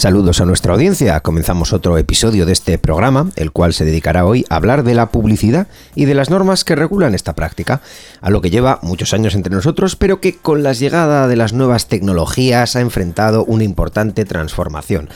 Saludos a nuestra audiencia. Comenzamos otro episodio de este programa, el cual se dedicará hoy a hablar de la publicidad y de las normas que regulan esta práctica, a lo que lleva muchos años entre nosotros, pero que con la llegada de las nuevas tecnologías ha enfrentado una importante transformación.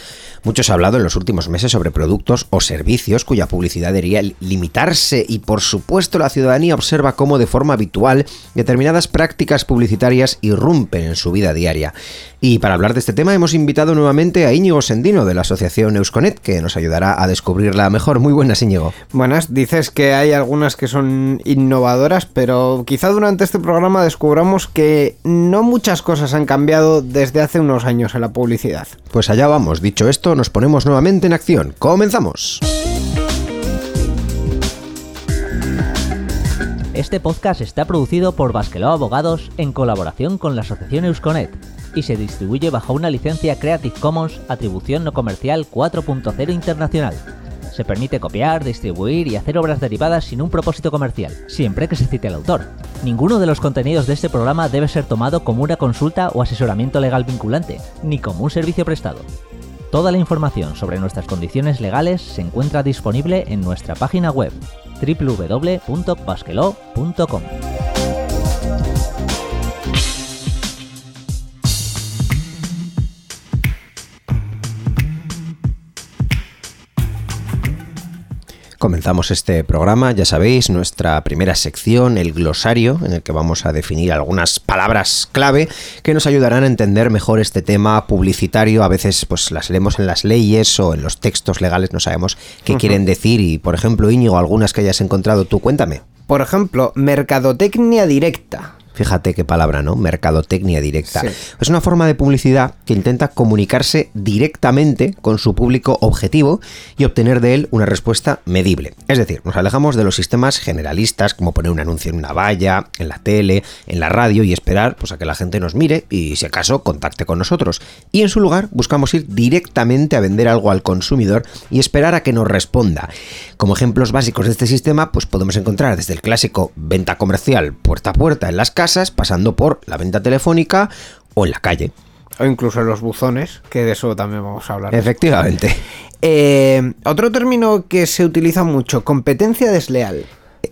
Muchos ha hablado en los últimos meses sobre productos o servicios cuya publicidad debería limitarse y por supuesto la ciudadanía observa cómo de forma habitual determinadas prácticas publicitarias irrumpen en su vida diaria. Y para hablar de este tema hemos invitado nuevamente a Íñigo Sendino de la asociación Eusconet que nos ayudará a descubrirla mejor. Muy buenas Íñigo. Buenas, dices que hay algunas que son innovadoras, pero quizá durante este programa descubramos que no muchas cosas han cambiado desde hace unos años en la publicidad. Pues allá vamos, dicho esto, nos ponemos nuevamente en acción. ¡Comenzamos! Este podcast está producido por Basqueló Abogados en colaboración con la Asociación Eusconet y se distribuye bajo una licencia Creative Commons Atribución No Comercial 4.0 Internacional. Se permite copiar, distribuir y hacer obras derivadas sin un propósito comercial, siempre que se cite al autor. Ninguno de los contenidos de este programa debe ser tomado como una consulta o asesoramiento legal vinculante, ni como un servicio prestado. Toda la información sobre nuestras condiciones legales se encuentra disponible en nuestra página web www.basquelo.com. Comenzamos este programa, ya sabéis, nuestra primera sección, el glosario, en el que vamos a definir algunas palabras clave que nos ayudarán a entender mejor este tema publicitario. A veces pues las leemos en las leyes o en los textos legales, no sabemos qué quieren decir y, por ejemplo, Íñigo, algunas que hayas encontrado tú, cuéntame. Por ejemplo, mercadotecnia directa. Fíjate qué palabra, ¿no? Mercadotecnia directa. Es una forma de publicidad que intenta comunicarse directamente con su público objetivo y obtener de él una respuesta medible. Es decir, nos alejamos de los sistemas generalistas como poner un anuncio en una valla, en la tele, en la radio y esperar pues, a que la gente nos mire y, si acaso, contacte con nosotros. Y en su lugar, buscamos ir directamente a vender algo al consumidor y esperar a que nos responda. Como ejemplos básicos de este sistema, pues podemos encontrar desde el clásico venta comercial puerta a puerta en las casas, pasando por la venta telefónica o en la calle. O incluso en los buzones, que de eso también vamos a hablar. Efectivamente. Eh, otro término que se utiliza mucho, competencia desleal.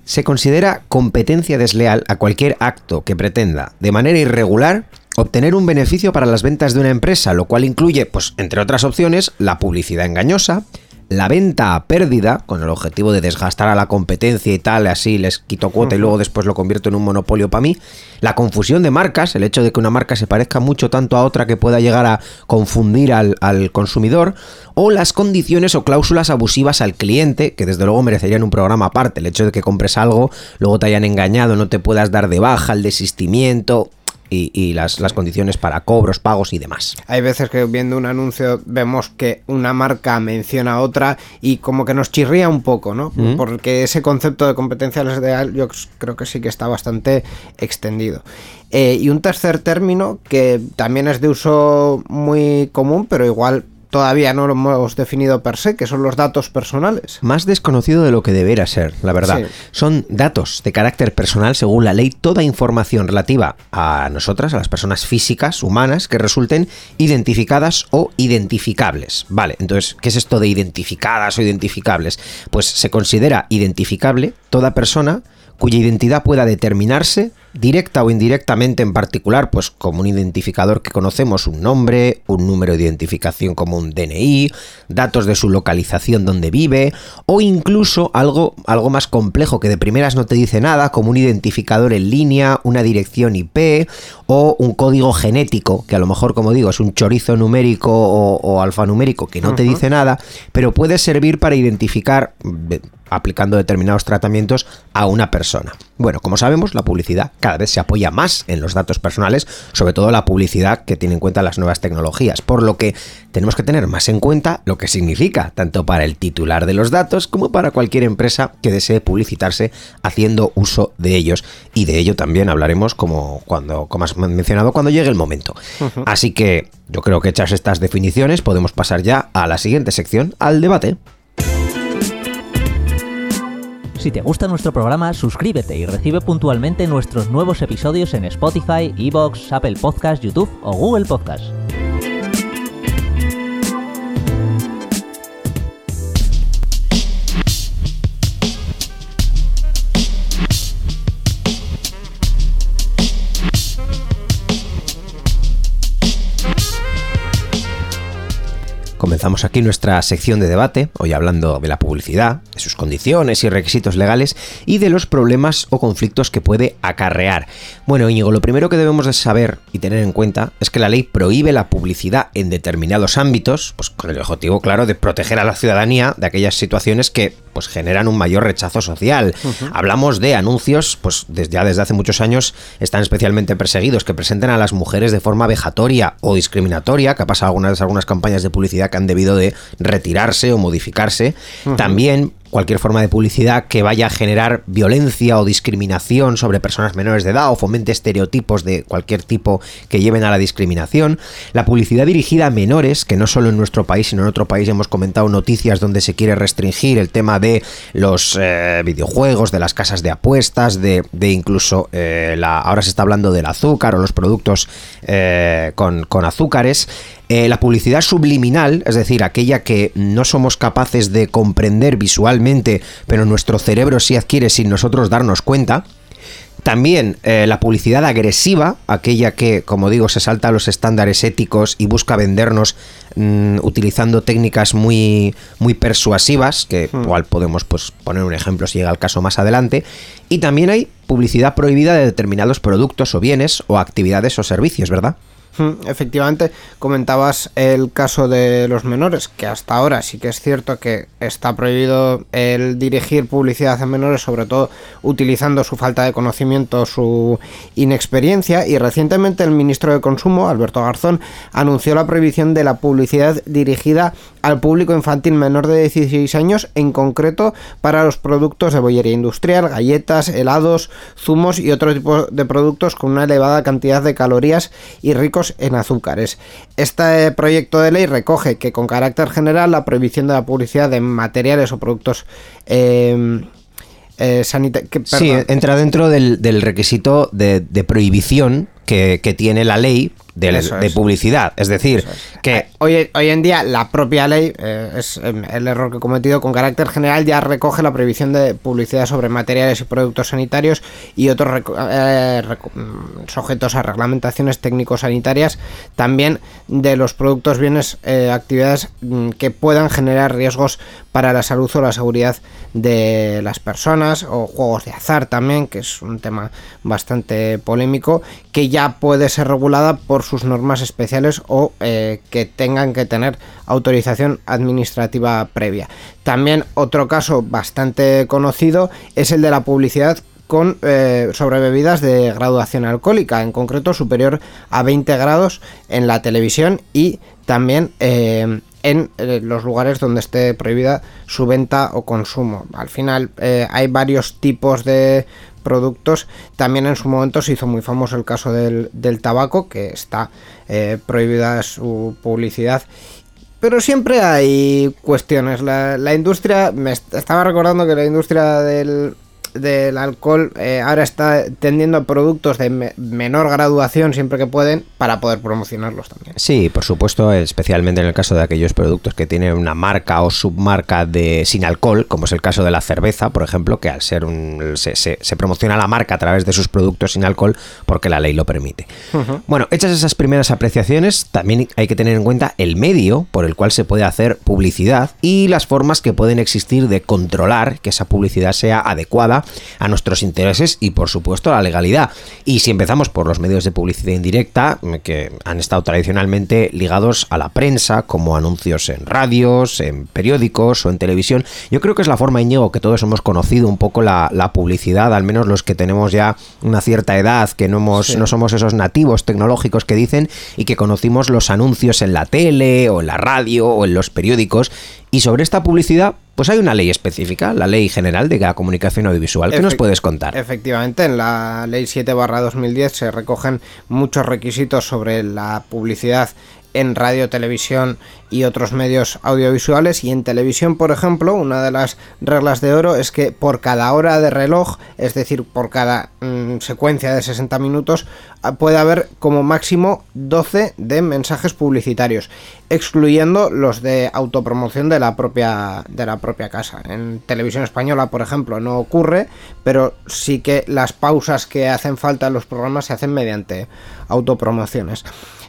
Se considera competencia desleal a cualquier acto que pretenda, de manera irregular, obtener un beneficio para las ventas de una empresa, lo cual incluye, pues, entre otras opciones, la publicidad engañosa, la venta a pérdida, con el objetivo de desgastar a la competencia y tal, así les quito cuota y luego después lo convierto en un monopolio para mí, la confusión de marcas, el hecho de que una marca se parezca mucho tanto a otra que pueda llegar a confundir al, al consumidor, o las condiciones o cláusulas abusivas al cliente, que desde luego merecerían un programa aparte, el hecho de que compres algo, luego te hayan engañado, no te puedas dar de baja, el desistimiento, y, las, las, condiciones para cobros, pagos y demás. Hay veces que viendo un anuncio vemos que una marca menciona a otra y como que nos chirría un poco, ¿no? Porque ese concepto de competencia desleal yo creo que sí que está bastante extendido. Eh, y un tercer término que también es de uso muy común, pero igual todavía no lo hemos definido per se, que son los datos personales. Más desconocido de lo que debería ser, la verdad. Son datos de carácter personal, según la ley, toda información relativa a nosotras, a las personas físicas, humanas, que resulten identificadas o identificables. Vale, entonces, ¿qué es esto de identificadas o identificables? Pues se considera identificable toda persona cuya identidad pueda determinarse directa o indirectamente en particular, pues como un identificador que conocemos, un nombre, un número de identificación como un DNI, datos de su localización donde vive, o incluso algo, algo más complejo que de primeras no te dice nada, como un identificador en línea, una dirección IP o un código genético, que a lo mejor, como digo, es un chorizo numérico o, alfanumérico que no te dice nada, pero puede servir para identificar aplicando determinados tratamientos a una persona. Bueno, como sabemos, la publicidad cada vez se apoya más en los datos personales, sobre todo la publicidad que tiene en cuenta las nuevas tecnologías, por lo que tenemos que tener más en cuenta lo que significa, tanto para el titular de los datos como para cualquier empresa que desee publicitarse haciendo uso de ellos. Y de ello también hablaremos, como, cuando, como has mencionado, cuando llegue el momento. Así que yo creo que hechas estas definiciones podemos pasar ya a la siguiente sección, al debate. Si te gusta nuestro programa, suscríbete y recibe puntualmente nuestros nuevos episodios en Spotify, Evox, Apple Podcasts, YouTube o Google Podcasts. Comenzamos aquí nuestra sección de debate, hoy hablando de la publicidad, de sus condiciones y requisitos legales y de los problemas o conflictos que puede acarrear. Bueno, Íñigo, lo primero que debemos de saber y tener en cuenta es que la ley prohíbe la publicidad en determinados ámbitos, pues con el objetivo claro de proteger a la ciudadanía de aquellas situaciones que pues generan un mayor rechazo social. Hablamos de anuncios, pues desde, ya desde hace muchos años están especialmente perseguidos, que presenten a las mujeres de forma vejatoria o discriminatoria, que ha pasado algunas, algunas campañas de publicidad que han debido de retirarse o modificarse. También cualquier forma de publicidad que vaya a generar violencia o discriminación sobre personas menores de edad o fomente estereotipos de cualquier tipo que lleven a la discriminación. La publicidad dirigida a menores, que no solo en nuestro país, sino en otro país hemos comentado noticias donde se quiere restringir el tema de los eh, videojuegos, de las casas de apuestas, de, incluso eh, la, ahora se está hablando del azúcar o los productos eh, con, con azúcares. Eh, la publicidad subliminal, es decir, aquella que no somos capaces de comprender visualmente, pero nuestro cerebro sí adquiere sin nosotros darnos cuenta. También eh, la publicidad agresiva, aquella que, como digo, se salta a los estándares éticos y busca vendernos mm, utilizando técnicas muy, muy persuasivas, que hmm. igual podemos pues, poner un ejemplo si llega el caso más adelante. Y también hay publicidad prohibida de determinados productos o bienes o actividades o servicios, ¿verdad? Efectivamente, comentabas el caso de los menores, que hasta ahora sí que es cierto que está prohibido el dirigir publicidad a menores, sobre todo utilizando su falta de conocimiento, su inexperiencia, y recientemente el ministro de Consumo, Alberto Garzón, anunció la prohibición de la publicidad dirigida al público infantil menor de 16 años, en concreto para los productos de bollería industrial, galletas, helados, zumos y otro tipo de productos con una elevada cantidad de calorías y ricos en azúcares. Este proyecto de ley recoge que con carácter general la prohibición de la publicidad de materiales o productos eh, eh, sí, entra dentro del, requisito de, prohibición que, tiene la ley de, publicidad. Es decir, que... Eh, hoy, hoy en día la propia ley, eh, es em, el error que he cometido, con carácter general ya recoge la prohibición de publicidad sobre materiales y productos sanitarios y otros eh, mm, sujetos a reglamentaciones técnico-sanitarias, también de los productos, bienes, actividades mm, que puedan generar riesgos para la salud o la seguridad de las personas, o juegos de azar también, que es un tema bastante polémico, que ya puede ser regulada por sus normas especiales o eh, que tengan que tener autorización administrativa previa. También otro caso bastante conocido es el de la publicidad con eh, sobre bebidas de graduación alcohólica, en concreto superior a 20 grados en la televisión y también eh, en los lugares donde esté prohibida su venta o consumo. Al final hay varios tipos de productos. También en su momento se hizo muy famoso el caso del, tabaco, que está eh, prohibida su publicidad. Pero siempre hay cuestiones. La, la industria, me estaba recordando que la industria del, del alcohol eh, ahora está tendiendo a productos de menor graduación siempre que pueden para poder promocionarlos también. Sí, por supuesto, especialmente en el caso de aquellos productos que tienen una marca o submarca de sin alcohol, como es el caso de la cerveza, por ejemplo, que al ser un se, se, promociona la marca a través de sus productos sin alcohol porque la ley lo permite. Bueno, hechas esas primeras apreciaciones, también hay que tener en cuenta el medio por el cual se puede hacer publicidad y las formas que pueden existir de controlar que esa publicidad sea adecuada a nuestros intereses y por supuesto a la legalidad. Y si empezamos por los medios de publicidad indirecta, que han estado tradicionalmente ligados a la prensa, como anuncios en radios, en periódicos o en televisión, yo creo que es la forma, Íñigo, que todos hemos conocido un poco la, publicidad, al menos los que tenemos ya una cierta edad, que no, hemos, no somos esos nativos tecnológicos que dicen y que conocimos los anuncios en la tele o en la radio o en los periódicos. Y sobre esta publicidad, pues hay una ley específica, la Ley General de la Comunicación Audiovisual. ¿Qué nos puedes contar? Efectivamente, en la Ley 7 2010 se recogen muchos requisitos sobre la publicidad en radio, televisión y otros medios audiovisuales y en televisión, por ejemplo, una de las reglas de oro es que por cada hora de reloj, es decir, por cada mm, secuencia de 60 minutos, ah, puede haber como máximo 12 de mensajes publicitarios, excluyendo los de autopromoción de la propia de la propia casa. En televisión española, por ejemplo, no ocurre, pero sí que las pausas que hacen falta en los programas se hacen mediante autopromociones.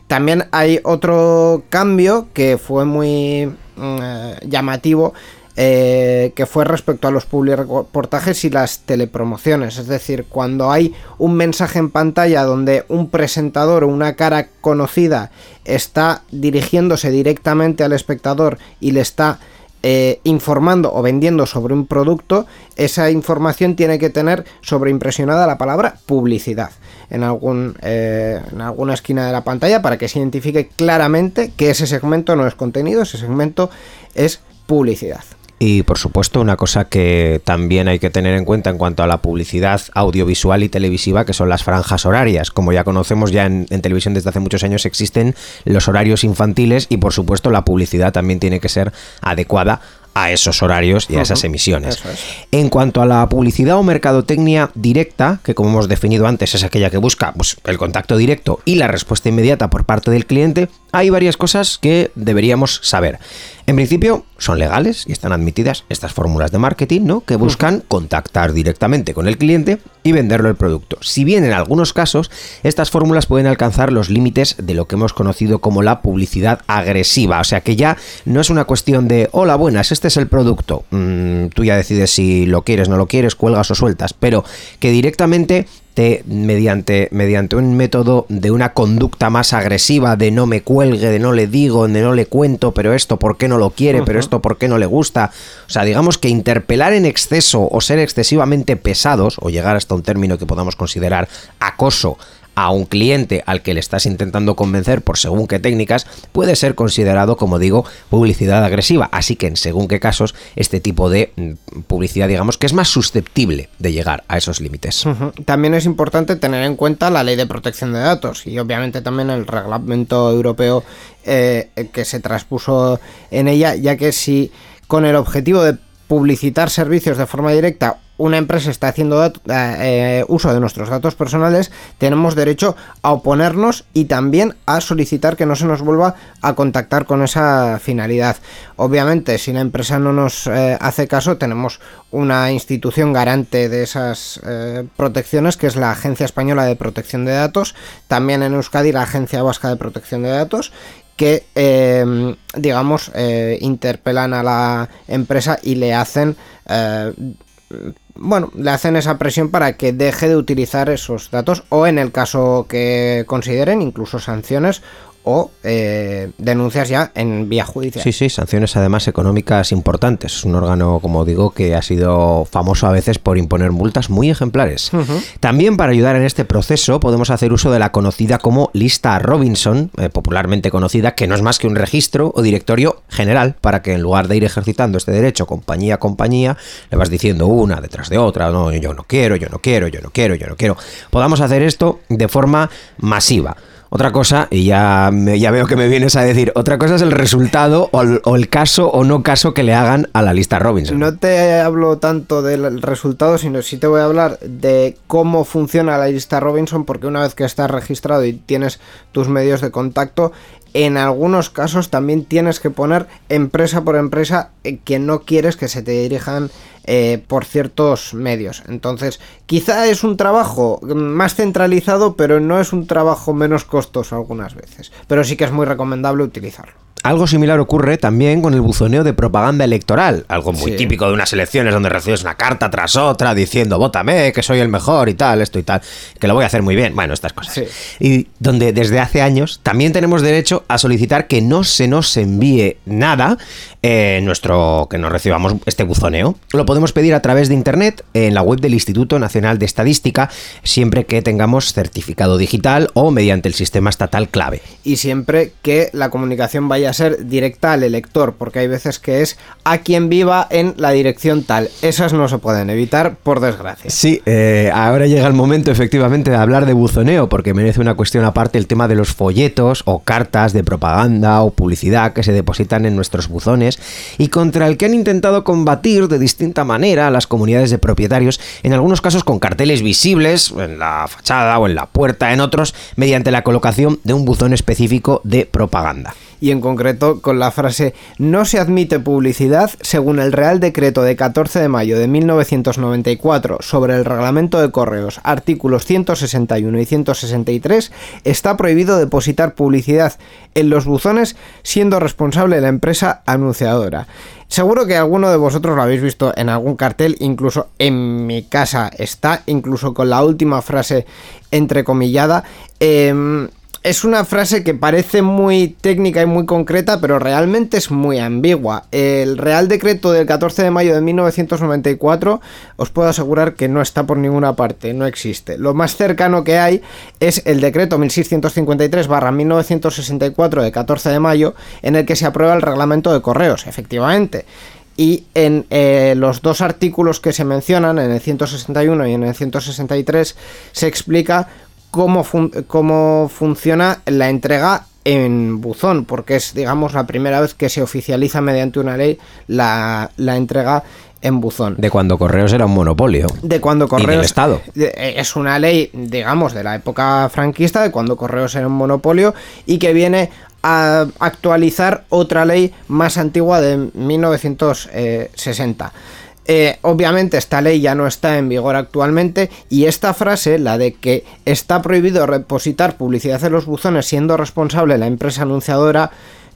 También hay otro cambio que fue muy mm, eh, llamativo. Eh, que fue respecto a los reportajes y las telepromociones. Es decir, cuando hay un mensaje en pantalla donde un presentador o una cara conocida está dirigiéndose directamente al espectador y le está eh, informando o vendiendo sobre un producto, esa información tiene que tener sobreimpresionada la palabra publicidad en, algún, eh, en alguna esquina de la pantalla para que se identifique claramente que ese segmento no es contenido, ese segmento es publicidad. Y por supuesto, una cosa que también hay que tener en cuenta en cuanto a la publicidad audiovisual y televisiva, que son las franjas horarias. Como ya conocemos, ya en, televisión desde hace muchos años existen los horarios infantiles y por supuesto la publicidad también tiene que ser adecuada a esos horarios y a esas emisiones. En cuanto a la publicidad o mercadotecnia directa, que como hemos definido antes es aquella que busca pues, el contacto directo y la respuesta inmediata por parte del cliente, hay varias cosas que deberíamos saber. En principio, son legales y están admitidas estas fórmulas de marketing, ¿no? Que buscan contactar directamente con el cliente y venderlo el producto. Si bien en algunos casos estas fórmulas pueden alcanzar los límites de lo que hemos conocido como la publicidad agresiva, o sea que ya no es una cuestión de hola buenas, este es el producto, mm, tú ya decides si lo quieres, no lo quieres, cuelgas o sueltas, pero que directamente mediante, mediante un método de una conducta más agresiva, de no me cuelgue, de no le digo, de no le cuento, pero esto por qué no lo quiere, pero esto por qué no le gusta. O sea, digamos que interpelar en exceso o ser excesivamente pesados, o llegar hasta un término que podamos considerar acoso a un cliente al que le estás intentando convencer por según qué técnicas, puede ser considerado, como digo, publicidad agresiva. Así que en según qué casos, este tipo de mm, publicidad, digamos, que es más susceptible de llegar a esos límites. También es importante tener en cuenta la ley de protección de datos y obviamente también el reglamento europeo eh, que se transpuso en ella, ya que si con el objetivo de publicitar servicios de forma directa una empresa está haciendo eh, eh, uso de nuestros datos personales, tenemos derecho a oponernos y también a solicitar que no se nos vuelva a contactar con esa finalidad. Obviamente, si la empresa no nos eh, hace caso, tenemos una institución garante de esas protecciones, que es la Agencia Española de Protección de Datos, también en Euskadi la Agencia Vasca de Protección de Datos, que, digamos, interpelan a la empresa y le hacen bueno, le hacen esa presión para que deje de utilizar esos datos o en el caso que consideren incluso sanciones o eh, denuncias ya en vía judicial. Sí, sí, sanciones además económicas importantes. Es un órgano, como digo, que ha sido famoso a veces por imponer multas muy ejemplares. También para ayudar en este proceso podemos hacer uso de la conocida como lista Robinson, eh, popularmente conocida, que no es más que un registro o directorio general para que en lugar de ir ejercitando este derecho compañía a compañía, le vas diciendo una detrás de otra, no, yo no quiero, yo no quiero, yo no quiero, yo no quiero. Podamos hacer esto de forma masiva. Otra cosa, y ya, ya veo que me vienes a decir, otra cosa es el resultado o el, caso o no caso que le hagan a la lista Robinson. No te hablo tanto del resultado, sino sí te voy a hablar de cómo funciona la lista Robinson, porque una vez que estás registrado y tienes tus medios de contacto, en algunos casos también tienes que poner empresa por empresa eh, que no quieres que se te dirijan eh, por ciertos medios. Entonces, quizá es un trabajo más centralizado, pero no es un trabajo menos costoso algunas veces. Pero sí que es muy recomendable utilizarlo. Algo similar ocurre también con el buzoneo de propaganda electoral, algo muy típico de unas elecciones donde recibes una carta tras otra diciendo, vótame, que soy el mejor y tal, esto y tal, que lo voy a hacer muy bien. Bueno, estas cosas. Y donde desde hace años también tenemos derecho a solicitar que no se nos envíe nada eh, nuestro que nos recibamos este buzoneo. Lo podemos pedir a través de internet en la web del Instituto Nacional de Estadística, siempre que tengamos certificado digital o mediante el sistema estatal clave. Y siempre que la comunicación vaya a ser directa al elector, porque hay veces que es a quien viva en la dirección tal. Esas no se pueden evitar, por desgracia. Sí, eh, ahora llega el momento efectivamente de hablar de buzoneo, porque merece una cuestión aparte el tema de los folletos o cartas de propaganda o publicidad que se depositan en nuestros buzones y contra el que han intentado combatir de distinta manera a las comunidades de propietarios, en algunos casos con carteles visibles en la fachada o en la puerta, en otros mediante la colocación de un buzón específico de propaganda y en concreto con la frase no se admite publicidad según el Real Decreto de 14 de mayo de 1994 sobre el reglamento de correos, artículos 161 y 163, está prohibido depositar publicidad en los buzones siendo responsable la empresa anunciadora. Seguro que alguno de vosotros lo habéis visto en algún cartel, incluso en mi casa está, incluso con la última frase entrecomillada. Eh, es una frase que parece muy técnica y muy concreta, pero realmente es muy ambigua. El Real Decreto del 14 de mayo de 1994 os puedo asegurar que no está por ninguna parte, no existe. Lo más cercano que hay es el Decreto 1653-1964 de 14 de mayo, en el que se aprueba el reglamento de correos, efectivamente. Y en eh, los dos artículos que se mencionan, en el 161 y en el 163, se explica cómo, cómo funciona la entrega en buzón, porque es, digamos, la primera vez que se oficializa mediante una ley la, entrega en buzón. De cuando Correos era un monopolio. De cuando Correos. Estado. Eh, es una ley, digamos, de la época franquista, de cuando Correos era un monopolio y que viene a actualizar otra ley más antigua de 1960. Eh, obviamente esta ley ya no está en vigor actualmente y esta frase, la de que está prohibido repositar publicidad en los buzones siendo responsable la empresa anunciadora,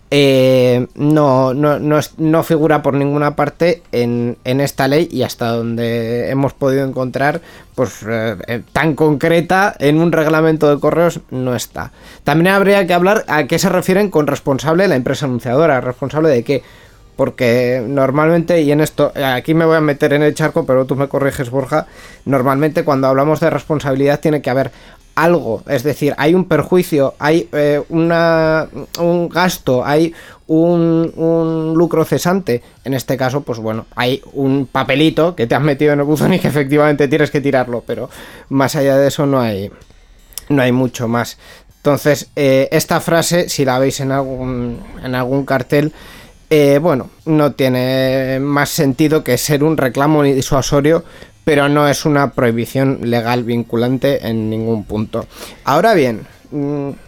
eh, no, no, no, figura por ninguna parte en, esta ley y hasta donde hemos podido encontrar, pues eh, tan concreta en un reglamento de correos no está. También habría que hablar a qué se refieren con responsable la empresa anunciadora, responsable de qué porque normalmente, y en esto, aquí me voy a meter en el charco, pero tú me corriges, Borja, normalmente cuando hablamos de responsabilidad tiene que haber algo, es decir, hay un perjuicio, hay eh, una, un gasto, hay un, un, lucro cesante. En este caso, pues bueno, hay un papelito que te has metido en el buzón y que efectivamente tienes que tirarlo, pero más allá de eso no hay, no hay mucho más. Entonces, eh, esta frase, si la veis en algún, en algún cartel, eh, bueno, no tiene más sentido que ser un reclamo disuasorio, pero no es una prohibición legal vinculante en ningún punto. Ahora bien,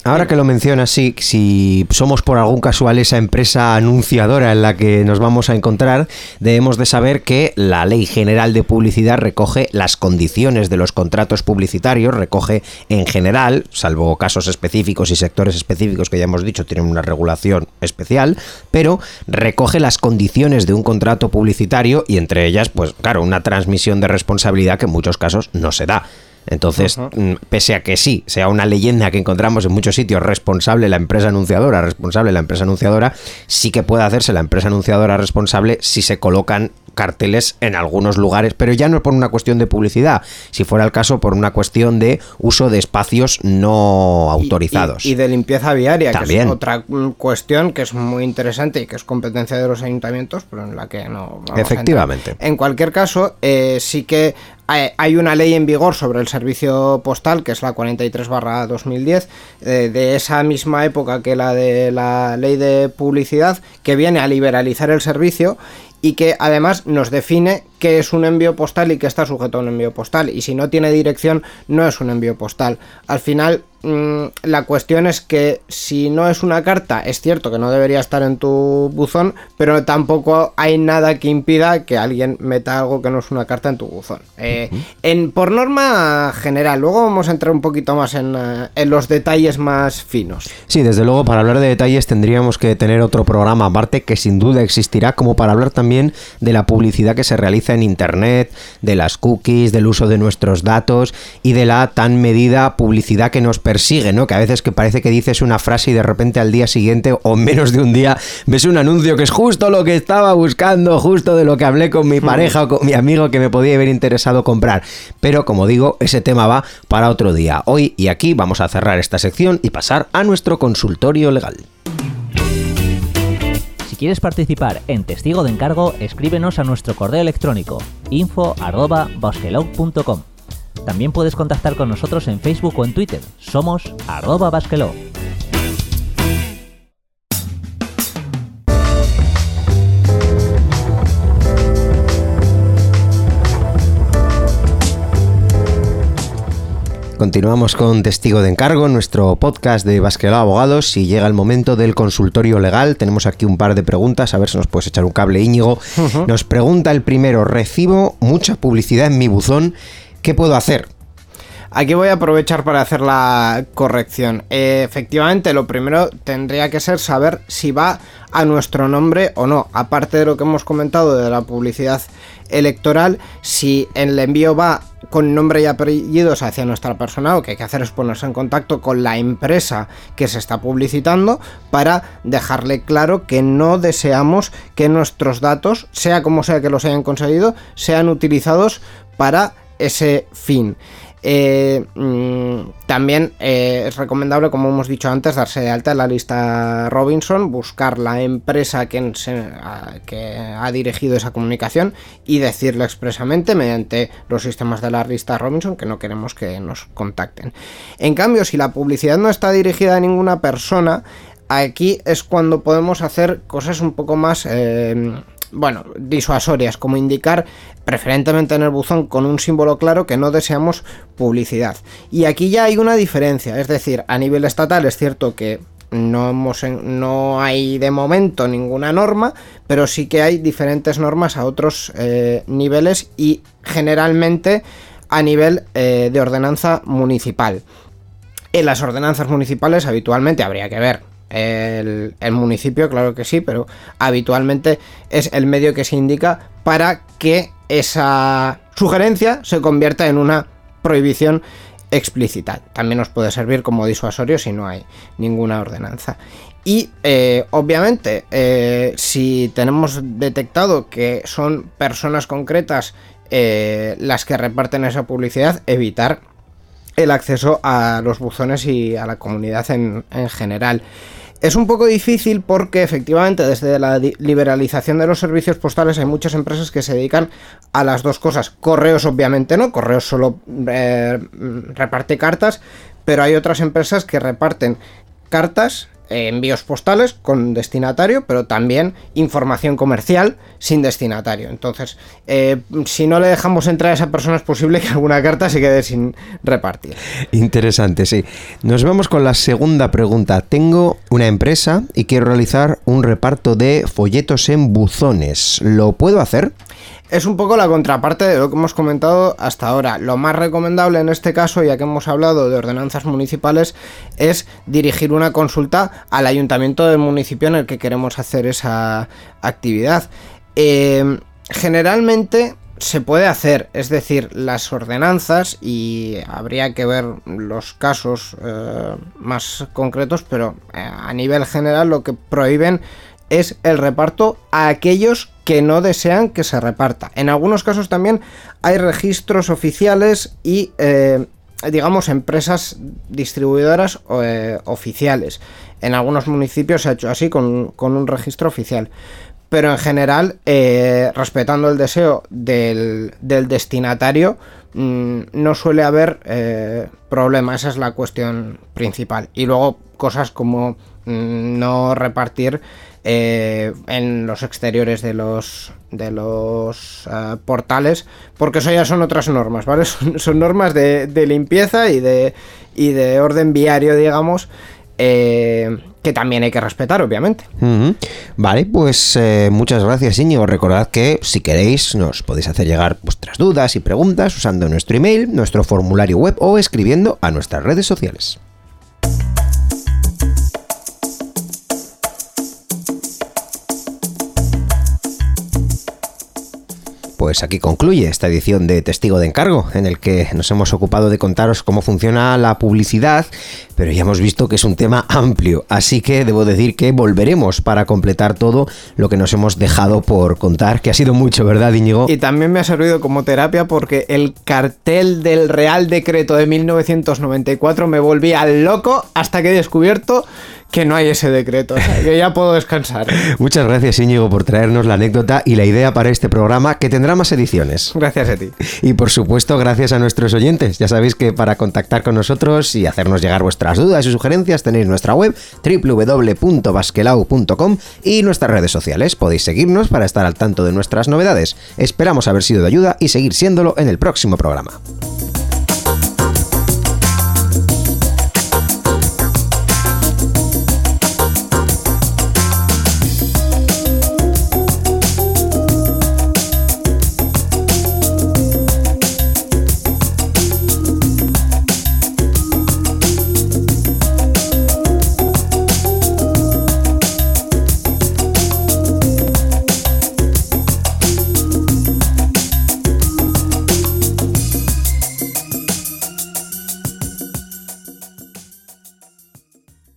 Ahora que lo mencionas, sí, si somos por algún casual esa empresa anunciadora en la que nos vamos a encontrar, debemos de saber que la Ley General de Publicidad recoge las condiciones de los contratos publicitarios, recoge en general, salvo casos específicos y sectores específicos que ya hemos dicho tienen una regulación especial, pero recoge las condiciones de un contrato publicitario y entre ellas, pues claro, una transmisión de responsabilidad que en muchos casos no se da. Entonces, mm, pese a que sí, sea una leyenda que encontramos en muchos sitios, responsable la empresa anunciadora, responsable la empresa anunciadora, sí que puede hacerse la empresa anunciadora responsable si se colocan carteles en algunos lugares, pero ya no por una cuestión de publicidad, si fuera el caso por una cuestión de uso de espacios no autorizados. Y, de limpieza viaria, que es otra cuestión que es muy interesante y que es competencia de los ayuntamientos, pero en la que no... Efectivamente. En cualquier caso, eh, sí que hay una ley en vigor sobre el servicio postal, que es la 43-2010, eh, de esa misma época que la de la ley de publicidad, que viene a liberalizar el servicio y que además nos define qué es un envío postal y qué está sujeto a un envío postal. Y si no tiene dirección, no es un envío postal. Al final, mm, la cuestión es que si no es una carta, es cierto que no debería estar en tu buzón, pero tampoco hay nada que impida que alguien meta algo que no es una carta en tu buzón. Eh, en, por norma general, luego vamos a entrar un poquito más en, eh, en, los detalles más finos. Sí, desde luego, para hablar de detalles tendríamos que tener otro programa aparte que sin duda existirá, como para hablar también de la publicidad que se realiza en Internet, de las cookies, del uso de nuestros datos y de la tan medida publicidad que nos persigue, ¿no? Que a veces que parece que dices una frase y de repente al día siguiente o menos de un día ves un anuncio que es justo lo que estaba buscando, justo de lo que hablé con mi hmm. pareja o con mi amigo que me podía haber interesado comprar. Pero como digo, ese tema va para otro día. Hoy y aquí vamos a cerrar esta sección y pasar a nuestro consultorio legal quieres participar en Testigo de Encargo, escríbenos a nuestro correo electrónico info.basquelog.com. También puedes contactar con nosotros en Facebook o en Twitter. Somos arroba Continuamos con Testigo de Encargo, nuestro podcast de Basquelao Abogados. Si llega el momento del consultorio legal, tenemos aquí un par de preguntas, a ver si nos puedes echar un cable, Íñigo. Nos pregunta el primero, recibo mucha publicidad en mi buzón, ¿qué puedo hacer? Aquí voy a aprovechar para hacer la corrección. Efectivamente, lo primero tendría que ser saber si va a nuestro nombre o no. Aparte de lo que hemos comentado de la publicidad electoral, si el envío va con nombre y apellidos hacia nuestra persona, lo que hay que hacer es ponerse en contacto con la empresa que se está publicitando para dejarle claro que no deseamos que nuestros datos, sea como sea que los hayan conseguido, sean utilizados para ese fin. Eh, mm, también eh, es recomendable, como hemos dicho antes, darse de alta en la lista Robinson, buscar la empresa que, que, ha dirigido esa comunicación y decirle expresamente mediante los sistemas de la lista Robinson que no queremos que nos contacten. En cambio, si la publicidad no está dirigida a ninguna persona, aquí es cuando podemos hacer cosas un poco más... Eh, bueno, disuasorias, como indicar preferentemente en el buzón con un símbolo claro que no deseamos publicidad. Y aquí ya hay una diferencia, es decir, a nivel estatal es cierto que no, hemos no hay de momento ninguna norma, pero sí que hay diferentes normas a otros eh, niveles y generalmente a nivel eh, de ordenanza municipal. En las ordenanzas municipales habitualmente habría que ver el, municipio, claro que sí, pero habitualmente es el medio que se indica para que esa sugerencia se convierta en una prohibición explícita. También nos puede servir como disuasorio si no hay ninguna ordenanza. Y eh, obviamente, eh, si tenemos detectado que son personas concretas eh, las que reparten esa publicidad, evitar el acceso a los buzones y a la comunidad en, general. Es un poco difícil porque efectivamente desde la liberalización de los servicios postales hay muchas empresas que se dedican a las dos cosas. Correos obviamente no, Correos solo eh, reparte cartas, pero hay otras empresas que reparten cartas envíos postales con destinatario, pero también información comercial sin destinatario. Entonces, eh, si no le dejamos entrar a esa persona, es posible que alguna carta se quede sin repartir. Interesante, sí. Nos vamos con la segunda pregunta. Tengo una empresa y quiero realizar un reparto de folletos en buzones. ¿Lo puedo hacer? Es un poco la contraparte de lo que hemos comentado hasta ahora. Lo más recomendable en este caso, ya que hemos hablado de ordenanzas municipales, es dirigir una consulta al ayuntamiento del municipio en el que queremos hacer esa actividad. Eh, generalmente se puede hacer, es decir, las ordenanzas y habría que ver los casos eh, más concretos, pero eh, a nivel general lo que prohíben es el reparto a aquellos que no desean que se reparta. En algunos casos también hay registros oficiales y, eh, digamos, empresas distribuidoras eh, oficiales. En algunos municipios se ha hecho así con, un registro oficial. Pero en general, eh, respetando el deseo del, destinatario, mm, no suele haber problema. Esa es la cuestión principal. Y luego cosas como mm, no repartir eh, en los exteriores de los de los eh, portales, porque eso ya son otras normas, ¿vale? Son, normas de, de, limpieza y de, y de orden viario, digamos, eh, que también hay que respetar, obviamente. Vale, pues eh, muchas gracias, Íñigo. Recordad que si queréis nos podéis hacer llegar vuestras dudas y preguntas usando nuestro email, nuestro formulario web o escribiendo a nuestras redes sociales. Pues aquí concluye esta edición de Testigo de Encargo, en el que nos hemos ocupado de contaros cómo funciona la publicidad, pero ya hemos visto que es un tema amplio, así que debo decir que volveremos para completar todo lo que nos hemos dejado por contar, que ha sido mucho, ¿verdad, Íñigo? Y también me ha servido como terapia porque el cartel del Real Decreto de 1994 me volvía loco hasta que he descubierto que no hay ese decreto, que ya puedo descansar. Muchas gracias Íñigo por traernos la anécdota y la idea para este programa que tendrá más ediciones. Gracias a ti. Y por supuesto gracias a nuestros oyentes. Ya sabéis que para contactar con nosotros y hacernos llegar vuestras dudas y sugerencias tenéis nuestra web www.basquelau.com y nuestras redes sociales. Podéis seguirnos para estar al tanto de nuestras novedades. Esperamos haber sido de ayuda y seguir siéndolo en el próximo programa.